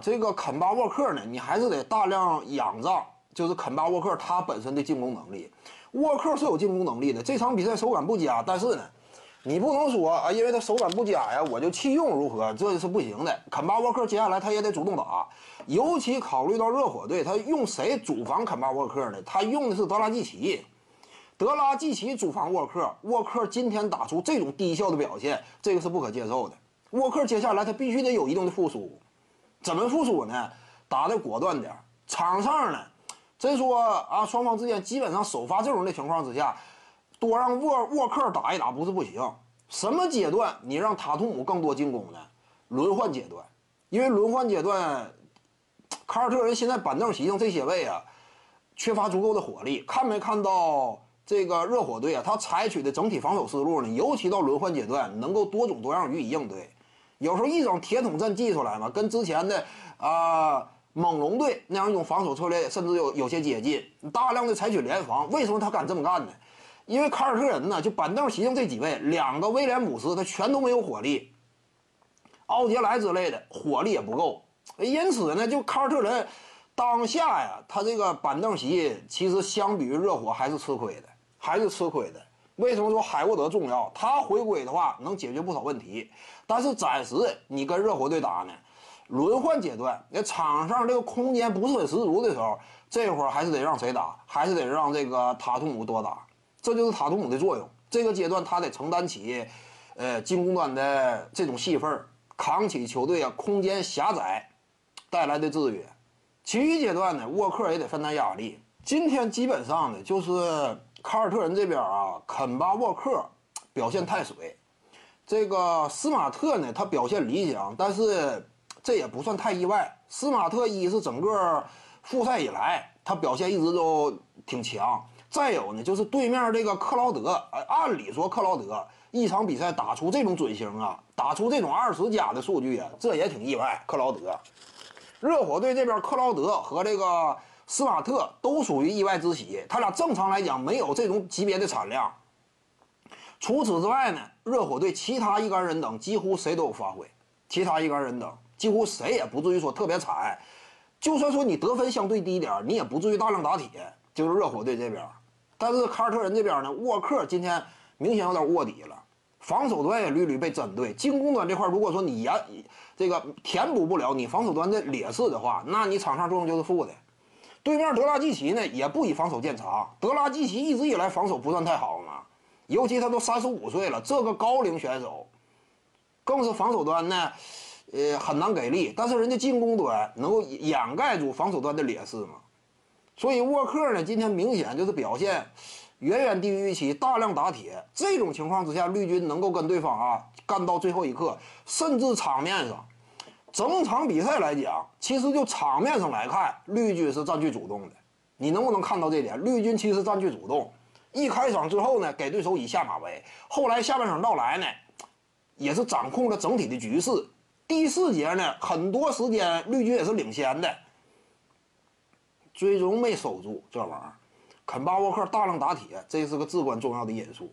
这个肯巴沃克呢，你还是得大量仰仗，就是肯巴沃克他本身的进攻能力。沃克是有进攻能力的，这场比赛手感不佳，但是呢，你不能说啊，因为他手感不佳呀，我就弃用如何？这是不行的。肯巴沃克接下来他也得主动打，尤其考虑到热火队，他用谁主防肯巴沃克呢？他用的是德拉季奇，德拉季奇主防沃克，沃克今天打出这种低效的表现，这个是不可接受的。沃克接下来他必须得有一定的复苏，怎么复苏呢？打的果断点，场上呢？真说啊，双方之间基本上首发阵容的情况之下，多让沃沃克打一打不是不行。什么阶段你让塔图姆更多进攻呢？轮换阶段，因为轮换阶段，凯尔特人现在板凳席上这些位啊，缺乏足够的火力。看没看到这个热火队啊？他采取的整体防守思路呢？尤其到轮换阶段，能够多种多样予以应对。有时候一种铁桶阵祭出来嘛，跟之前的啊。猛龙队那样一种防守策略，甚至有有些接近，大量的采取联防。为什么他敢这么干呢？因为凯尔特人呢，就板凳席上这几位，两个威廉姆斯他全都没有火力，奥杰莱之类的火力也不够。因此呢，就凯尔特人当下呀，他这个板凳席其实相比于热火还是吃亏的，还是吃亏的。为什么说海沃德重要？他回归的话能解决不少问题，但是暂时你跟热火队打呢？轮换阶段，那场上这个空间不是很十足的时候，这会儿还是得让谁打？还是得让这个塔图姆多打，这就是塔图姆的作用。这个阶段他得承担起，呃，进攻端的这种戏份，扛起球队啊空间狭窄带来的制约。其余阶段呢，沃克也得分担压力。今天基本上呢，就是凯尔特人这边啊，肯巴沃克表现太水，这个斯马特呢，他表现理想，但是。这也不算太意外。斯马特一是整个复赛以来他表现一直都挺强，再有呢就是对面这个克劳德，按理说克劳德一场比赛打出这种准星啊，打出这种二十加的数据啊，这也挺意外。克劳德，热火队这边克劳德和这个斯马特都属于意外之喜，他俩正常来讲没有这种级别的产量。除此之外呢，热火队其他一干人等几乎谁都有发挥，其他一干人等。几乎谁也不至于说特别惨，就算说你得分相对低点你也不至于大量打铁。就是热火队这边，但是凯尔特人这边呢，沃克今天明显有点卧底了，防守端也屡屡被针对，进攻端这块如果说你延这个填补不了你防守端的劣势的话，那你场上作用就是负的。对面德拉季奇呢也不以防守见长，德拉季奇一直以来防守不算太好嘛，尤其他都三十五岁了，这个高龄选手，更是防守端呢。呃，很难给力，但是人家进攻端能够掩盖住防守端的劣势嘛，所以沃克呢今天明显就是表现远远低于预期，大量打铁。这种情况之下，绿军能够跟对方啊干到最后一刻，甚至场面上，整场比赛来讲，其实就场面上来看，绿军是占据主动的。你能不能看到这点？绿军其实占据主动，一开场之后呢，给对手以下马威，后来下半场到来呢，也是掌控了整体的局势。第四节呢，很多时间绿军也是领先的，最终没守住这玩意儿。肯巴沃克大量打铁，这是个至关重要的因素。